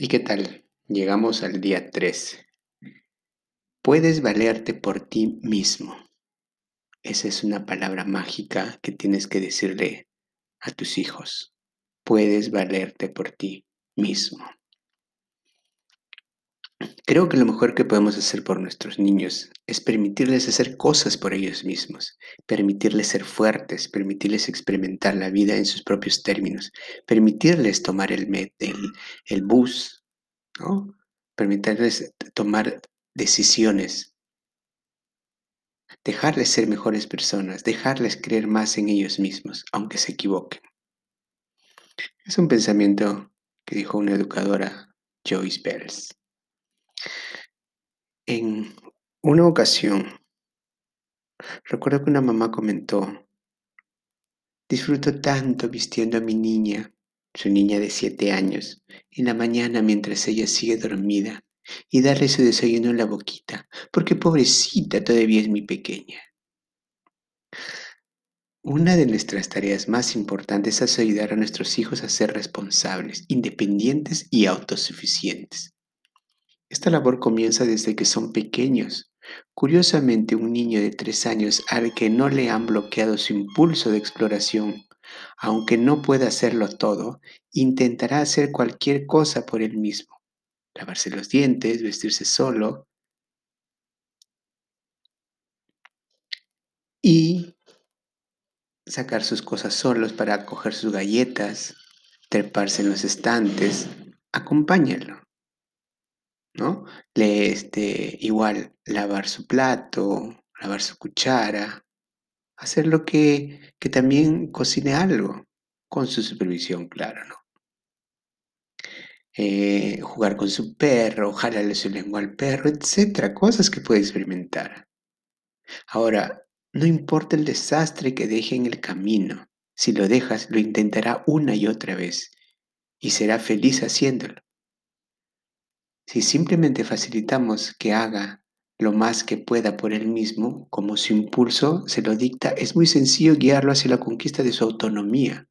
¿Y qué tal? Llegamos al día 3. Puedes valerte por ti mismo. Esa es una palabra mágica que tienes que decirle a tus hijos. Puedes valerte por ti mismo. Creo que lo mejor que podemos hacer por nuestros niños es permitirles hacer cosas por ellos mismos, permitirles ser fuertes, permitirles experimentar la vida en sus propios términos, permitirles tomar el, el, el bus, ¿no? permitirles tomar decisiones, dejarles ser mejores personas, dejarles creer más en ellos mismos, aunque se equivoquen. Es un pensamiento que dijo una educadora, Joyce Bells. En una ocasión, recuerdo que una mamá comentó, disfruto tanto vistiendo a mi niña, su niña de siete años, en la mañana mientras ella sigue dormida, y darle su desayuno en la boquita, porque pobrecita todavía es mi pequeña. Una de nuestras tareas más importantes es ayudar a nuestros hijos a ser responsables, independientes y autosuficientes. Esta labor comienza desde que son pequeños. Curiosamente, un niño de tres años al que no le han bloqueado su impulso de exploración, aunque no pueda hacerlo todo, intentará hacer cualquier cosa por él mismo. Lavarse los dientes, vestirse solo. Y sacar sus cosas solos para coger sus galletas, treparse en los estantes. Acompáñalo. ¿No? Le, este, igual lavar su plato, lavar su cuchara, hacer lo que, también cocine algo, con su supervisión, claro, ¿no? Eh, jugar con su perro, jalarle su lengua al perro, etcétera, cosas que puede experimentar. Ahora, no importa el desastre que deje en el camino, si lo dejas, lo intentará una y otra vez y será feliz haciéndolo. Si simplemente facilitamos que haga lo más que pueda por él mismo, como su impulso se lo dicta, es muy sencillo guiarlo hacia la conquista de su autonomía.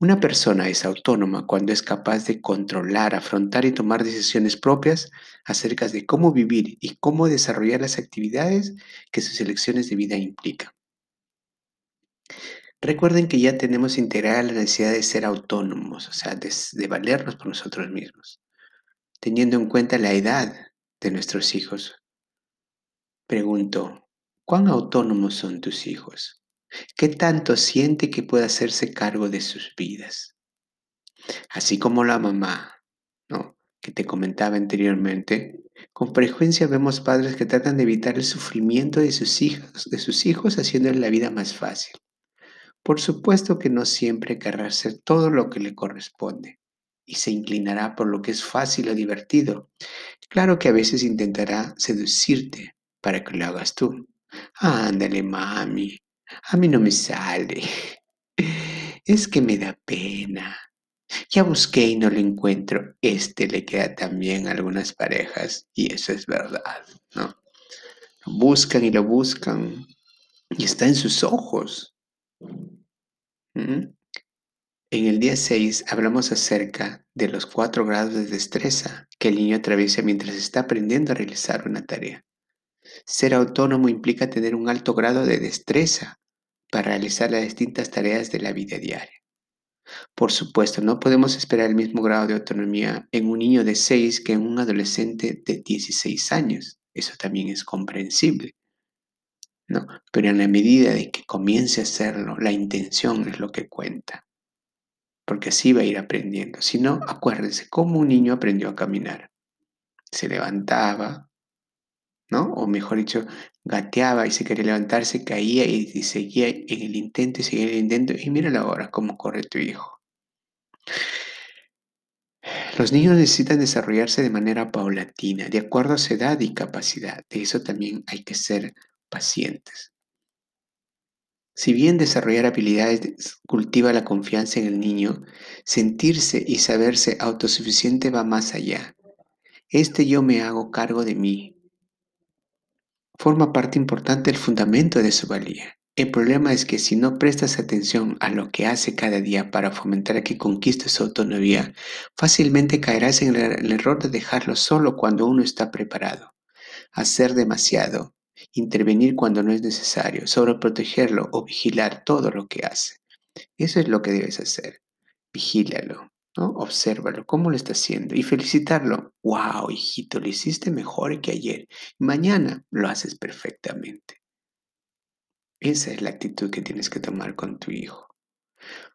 Una persona es autónoma cuando es capaz de controlar, afrontar y tomar decisiones propias acerca de cómo vivir y cómo desarrollar las actividades que sus elecciones de vida implican. Recuerden que ya tenemos integrada la necesidad de ser autónomos, o sea, de, de valernos por nosotros mismos teniendo en cuenta la edad de nuestros hijos. Pregunto, ¿cuán autónomos son tus hijos? ¿Qué tanto siente que puede hacerse cargo de sus vidas? Así como la mamá, ¿no? Que te comentaba anteriormente, con frecuencia vemos padres que tratan de evitar el sufrimiento de sus hijos, de sus hijos haciéndole la vida más fácil. Por supuesto que no siempre querrá hacer todo lo que le corresponde, y se inclinará por lo que es fácil o divertido. Claro que a veces intentará seducirte para que lo hagas tú. Ándale, mami, a mí no me sale. Es que me da pena. Ya busqué y no lo encuentro. Este le queda también a algunas parejas y eso es verdad, ¿no? Buscan y lo buscan y está en sus ojos. ¿Mm? En el día 6 hablamos acerca de los cuatro grados de destreza que el niño atraviesa mientras está aprendiendo a realizar una tarea. Ser autónomo implica tener un alto grado de destreza para realizar las distintas tareas de la vida diaria. Por supuesto, no podemos esperar el mismo grado de autonomía en un niño de 6 que en un adolescente de 16 años. Eso también es comprensible. ¿no? Pero en la medida de que comience a hacerlo, la intención es lo que cuenta porque así va a ir aprendiendo. Si no, acuérdense cómo un niño aprendió a caminar. Se levantaba, ¿no? O mejor dicho, gateaba y se quería levantarse, caía y, seguía en el intento y seguía en el intento. Y mira ahora cómo corre tu hijo. Los niños necesitan desarrollarse de manera paulatina, de acuerdo a su edad y capacidad. De eso también hay que ser pacientes. Si bien desarrollar habilidades cultiva la confianza en el niño, sentirse y saberse autosuficiente va más allá. Este yo me hago cargo de mí. Forma parte importante del fundamento de su valía. El problema es que si no prestas atención a lo que hace cada día para fomentar que conquiste su autonomía, fácilmente caerás en el error de dejarlo solo cuando uno está preparado. Hacer demasiado, intervenir cuando no es necesario, sobreprotegerlo o vigilar todo lo que hace. Eso es lo que debes hacer. Vigílalo, ¿no? Obsérvalo, cómo lo está haciendo y felicitarlo. ¡Wow, hijito, lo hiciste mejor que ayer! Mañana lo haces perfectamente. Esa es la actitud que tienes que tomar con tu hijo.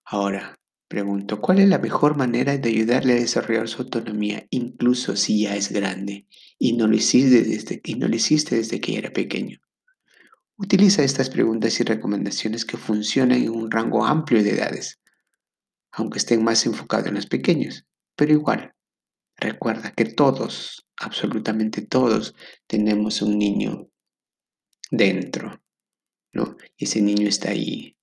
Ahora, pregunto, ¿cuál es la mejor manera de ayudarle a desarrollar su autonomía, incluso si ya es grande y no lo hiciste desde, no que era pequeño? Utiliza estas preguntas y recomendaciones que funcionan en un rango amplio de edades, aunque estén más enfocados en los pequeños, pero igual, recuerda que todos, absolutamente todos, tenemos un niño dentro y ese niño está ahí.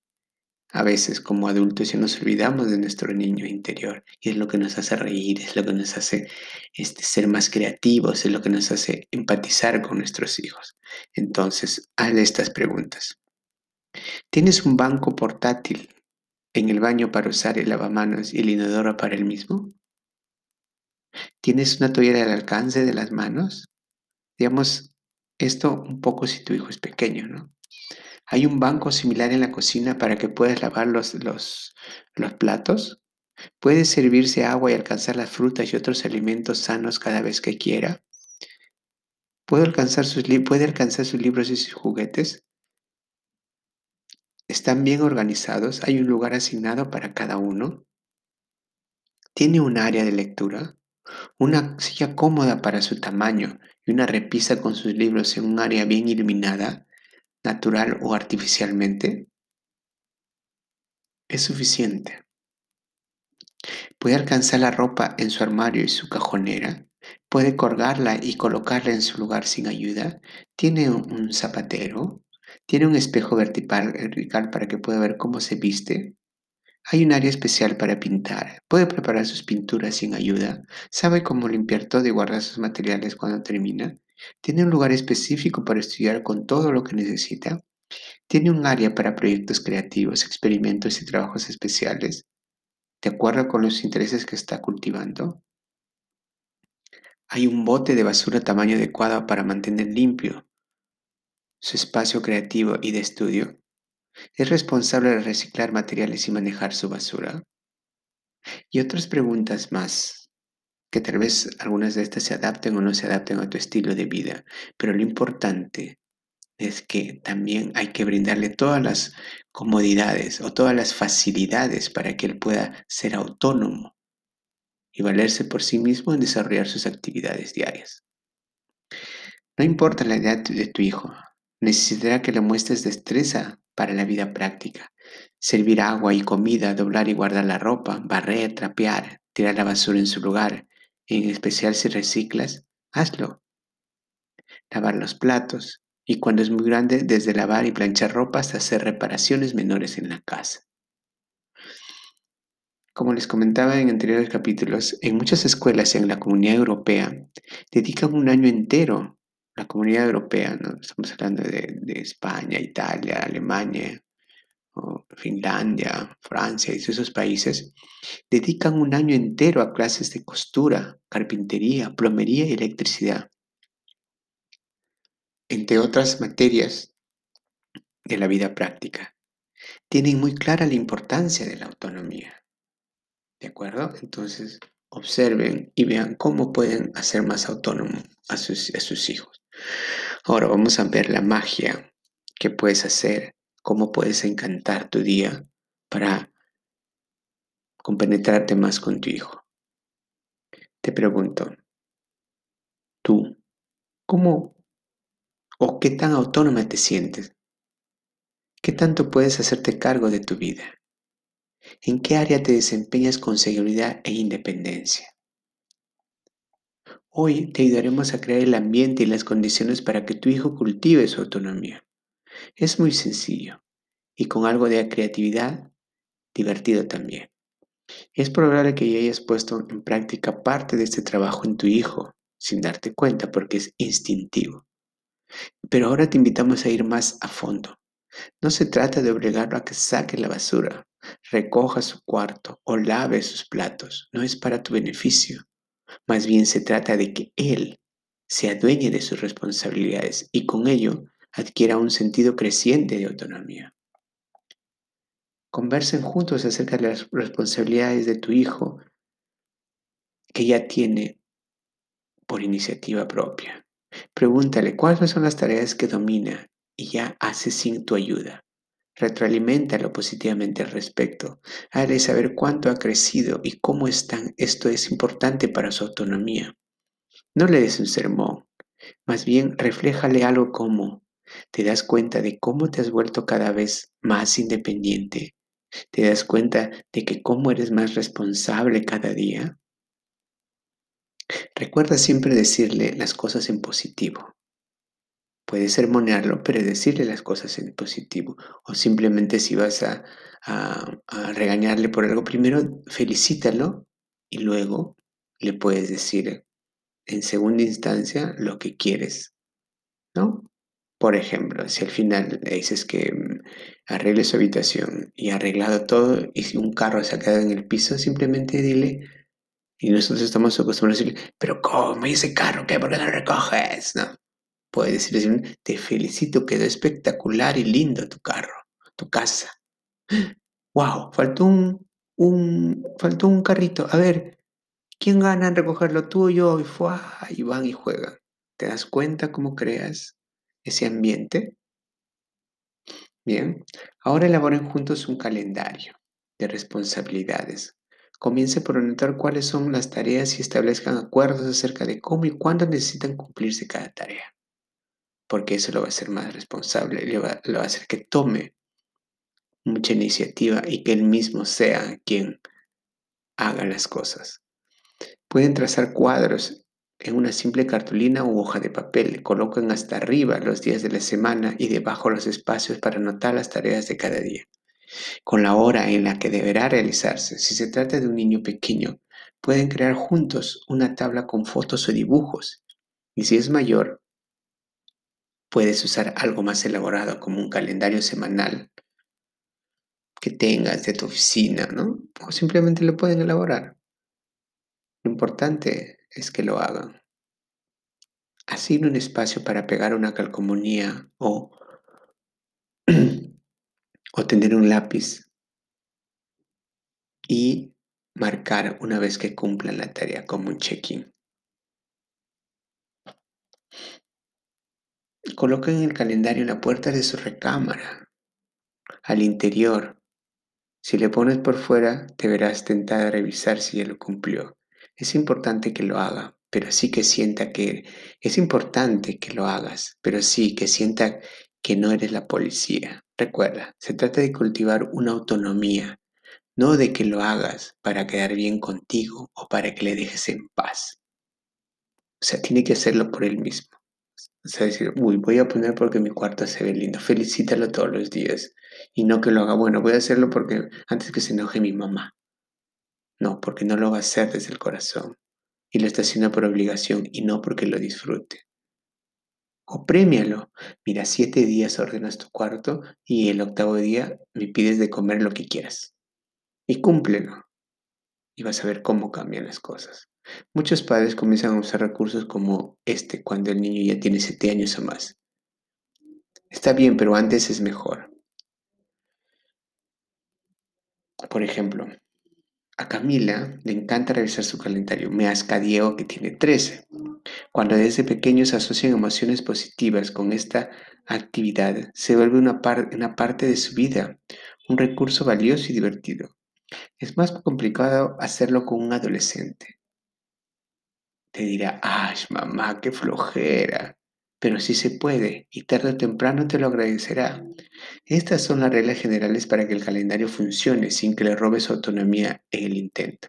A veces como adultos ya nos olvidamos de nuestro niño interior y es lo que nos hace reír, es lo que nos hace este, ser más creativos, es lo que nos hace empatizar con nuestros hijos. Entonces, hazle estas preguntas. ¿Tienes un banco portátil en el baño para usar el lavamanos y el inodoro para el mismo? ¿Tienes una toallera al alcance de las manos? Digamos, esto un poco si tu hijo es pequeño, ¿no? ¿Hay un banco similar en la cocina para que puedas lavar los, los, platos? ¿Puede servirse agua y alcanzar las frutas y otros alimentos sanos cada vez que quiera? ¿Puede alcanzar sus, ¿Puede alcanzar sus libros y sus juguetes? ¿Están bien organizados? ¿Hay un lugar asignado para cada uno? ¿Tiene un área de lectura? ¿Una silla cómoda para su tamaño y una repisa con sus libros en un área bien iluminada? Natural o artificialmente, es suficiente. Puede alcanzar la ropa en su armario y su cajonera. Puede colgarla y colocarla en su lugar sin ayuda. Tiene un zapatero. Tiene un espejo vertical para que pueda ver cómo se viste. Hay un área especial para pintar. Puede preparar sus pinturas sin ayuda. Sabe cómo limpiar todo y guardar sus materiales cuando termina. Tiene un lugar específico para estudiar con todo lo que necesita. Tiene un área para proyectos creativos, experimentos y trabajos especiales. ¿De acuerdo con los intereses que está cultivando? Hay un bote de basura tamaño adecuado para mantener limpio su espacio creativo y de estudio. ¿Es responsable de reciclar materiales y manejar su basura? Y otras preguntas más que tal vez algunas de estas se adapten o no se adapten a tu estilo de vida, pero lo importante es que también hay que brindarle todas las comodidades o todas las facilidades para que él pueda ser autónomo y valerse por sí mismo en desarrollar sus actividades diarias. No importa la edad de tu hijo, necesitará que le muestres destreza para la vida práctica. Servir agua y comida, doblar y guardar la ropa, barrer, trapear, tirar la basura en su lugar, en especial si reciclas, hazlo. Lavar los platos y cuando es muy grande, desde lavar y planchar ropa hasta hacer reparaciones menores en la casa. Como les comentaba en anteriores capítulos, en muchas escuelas en la comunidad europea dedican un año entero, la comunidad europea, ¿no? estamos hablando de, de España, Italia, Alemania, Finlandia, Francia y esos países, dedican un año entero a clases de costura, carpintería, plomería y electricidad, entre otras materias de la vida práctica. Tienen muy clara la importancia de la autonomía. ¿De acuerdo? Entonces, observen y vean cómo pueden hacer más autónomo a sus, a sus hijos. Ahora vamos a ver la magia que puedes hacer cómo puedes encantar tu día para compenetrarte más con tu hijo. Te pregunto, tú, ¿cómo o qué tan autónoma te sientes? ¿Qué tanto puedes hacerte cargo de tu vida? ¿En qué área te desempeñas con seguridad e independencia? Hoy te ayudaremos a crear el ambiente y las condiciones para que tu hijo cultive su autonomía. Es muy sencillo y con algo de creatividad, divertido también. Es probable que ya hayas puesto en práctica parte de este trabajo en tu hijo sin darte cuenta porque es instintivo. Pero ahora te invitamos a ir más a fondo. No se trata de obligarlo a que saque la basura, recoja su cuarto o lave sus platos. No es para tu beneficio. Más bien se trata de que él se adueñe de sus responsabilidades y con ello adquiera un sentido creciente de autonomía. Conversen juntos acerca de las responsabilidades de tu hijo que ya tiene por iniciativa propia. Pregúntale cuáles son las tareas que domina y ya hace sin tu ayuda. Retroaliméntalo positivamente al respecto. Hazle saber cuánto ha crecido y cómo están. Esto es importante para su autonomía. No le des un sermón. Más bien, refléjale algo como, te das cuenta de cómo te has vuelto cada vez más independiente. Te das cuenta de que cómo eres más responsable cada día. Recuerda siempre decirle las cosas en positivo. Puedes sermonearlo, pero decirle las cosas en positivo. O simplemente si vas a, a, regañarle por algo, primero felicítalo y luego le puedes decir en segunda instancia lo que quieres. ¿No? Por ejemplo, si al final le dices que mm, arregle su habitación y ha arreglado todo y si un carro se ha quedado en el piso, simplemente dile, y nosotros estamos acostumbrados a decirle, pero ¿cómo? ¿Y ese carro qué? ¿Por qué no lo recoges? No. Puedes decirle, te felicito, quedó espectacular y lindo tu carro, tu casa. ¡Wow! Faltó un, un, faltó un carrito. A ver, ¿quién gana en recogerlo tú o yo? Y, fue, y van y juegan. ¿Te das cuenta cómo creas ese ambiente? Bien, ahora elaboren juntos un calendario de responsabilidades Comience por anotar cuáles son las tareas y establezcan acuerdos acerca de cómo y cuándo necesitan cumplirse cada tarea. Porque eso lo va a hacer más responsable, lo va, lo va a hacer que tome mucha iniciativa y que él mismo sea quien haga las cosas. Pueden trazar cuadros en una simple cartulina u hoja de papel. Coloquen hasta arriba los días de la semana y debajo los espacios para anotar las tareas de cada día con la hora en la que deberá realizarse. Si se trata de un niño pequeño, pueden crear juntos una tabla con fotos o dibujos. Y si es mayor, puedes usar algo más elaborado como un calendario semanal que tengas de tu oficina, ¿no? O simplemente lo pueden elaborar. Lo importante es que lo hagan. Asigna un espacio para pegar una calcomanía o o tener un lápiz y marcar una vez que cumplan la tarea como un check-in. Coloquen el calendario en la puerta de su recámara, al interior. Si le pones por fuera, te verás tentada a revisar si ya lo cumplió. Es importante que lo haga, pero sí que sienta que es importante que lo hagas, pero sí que sienta que no eres la policía. Recuerda, se trata de cultivar una autonomía, no de que lo hagas para quedar bien contigo o para que le dejes en paz. O sea, tiene que hacerlo por él mismo. O sea, decir, uy, voy a poner porque mi cuarto se ve lindo. Felicítalo todos los días. Y no que lo haga, bueno, voy a hacerlo porque antes que se enoje mi mamá. No, porque no lo va a hacer desde el corazón. Y lo está haciendo por obligación y no porque lo disfrute. O premialo. Mira, siete días ordenas tu cuarto y el octavo día me pides de comer lo que quieras. Y cúmplelo. Y vas a ver cómo cambian las cosas. Muchos padres comienzan a usar recursos como este cuando el niño ya tiene siete años o más. Está bien, pero antes es mejor. Por ejemplo, a Camila le encanta revisar su calendario. Me asca Diego que tiene 13. Cuando desde pequeños asocian emociones positivas con esta actividad, se vuelve una, una parte de su vida, un recurso valioso y divertido. Es más complicado hacerlo con un adolescente. Te dirá, ¡ay, mamá, qué flojera! Pero sí se puede y tarde o temprano te lo agradecerá. Estas son las reglas generales para que el calendario funcione sin que le robe su autonomía en el intento.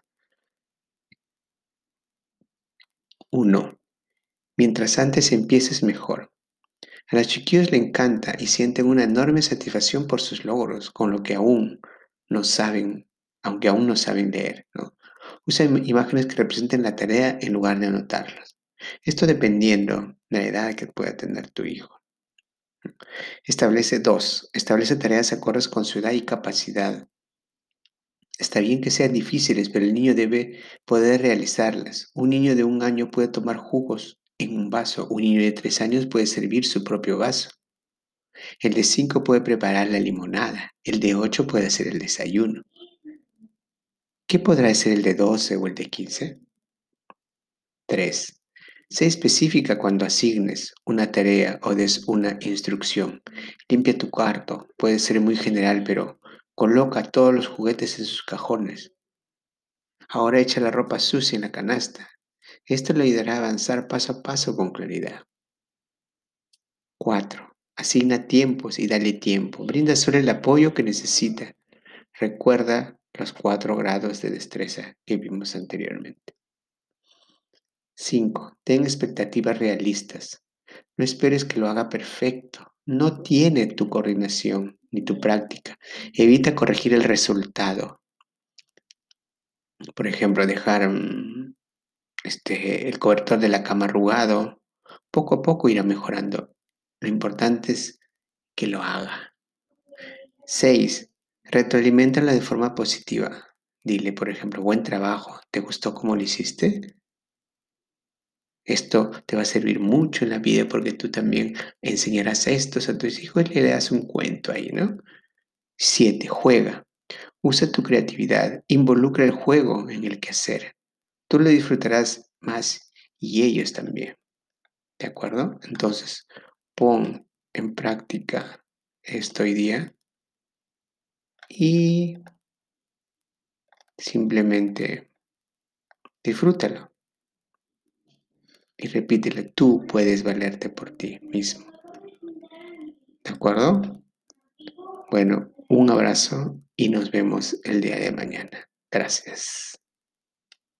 1. Mientras antes empieces mejor. A los chiquillos le encanta y sienten una enorme satisfacción por sus logros, con lo que aún no saben, aunque aún no saben leer. Usa imágenes que representen la tarea en lugar de anotarlas. Esto dependiendo de la edad que pueda tener tu hijo. Establece dos. Establece tareas acordes con su edad y capacidad. Está bien que sean difíciles, pero el niño debe poder realizarlas. Un niño de un año puede tomar jugos en un vaso. Un niño de tres años puede servir su propio vaso. El de cinco puede preparar la limonada. El de ocho puede hacer el desayuno. ¿Qué podrá hacer el de 12 o el de 15? 3. Sé específica cuando asignes una tarea o des una instrucción. Limpia tu cuarto. Puede ser muy general, pero coloca todos los juguetes en sus cajones. Ahora echa la ropa sucia en la canasta. Esto le ayudará a avanzar paso a paso con claridad. 4. Asigna tiempos y dale tiempo. Brinda solo el apoyo que necesita. Recuerda los cuatro grados de destreza que vimos anteriormente. 5. Ten expectativas realistas. No esperes que lo haga perfecto. No tiene tu coordinación ni tu práctica. Evita corregir el resultado. Por ejemplo, dejar mm, este, el cobertor de la cama arrugado. Poco a poco irá mejorando. Lo importante es que lo haga. 6. Retroaliméntala de forma positiva. Dile, por ejemplo, buen trabajo, ¿te gustó cómo lo hiciste? Esto te va a servir mucho en la vida porque tú también enseñarás esto a tus hijos y le das un cuento ahí, ¿no? 7. Juega. Usa tu creatividad, involucra el juego en el quehacer. Tú lo disfrutarás más y ellos también. ¿De acuerdo? Entonces, pon en práctica esto hoy día y simplemente disfrútalo. Y repítele, tú puedes valerte por ti mismo. ¿De acuerdo? Bueno, un abrazo y nos vemos el día de mañana. Gracias.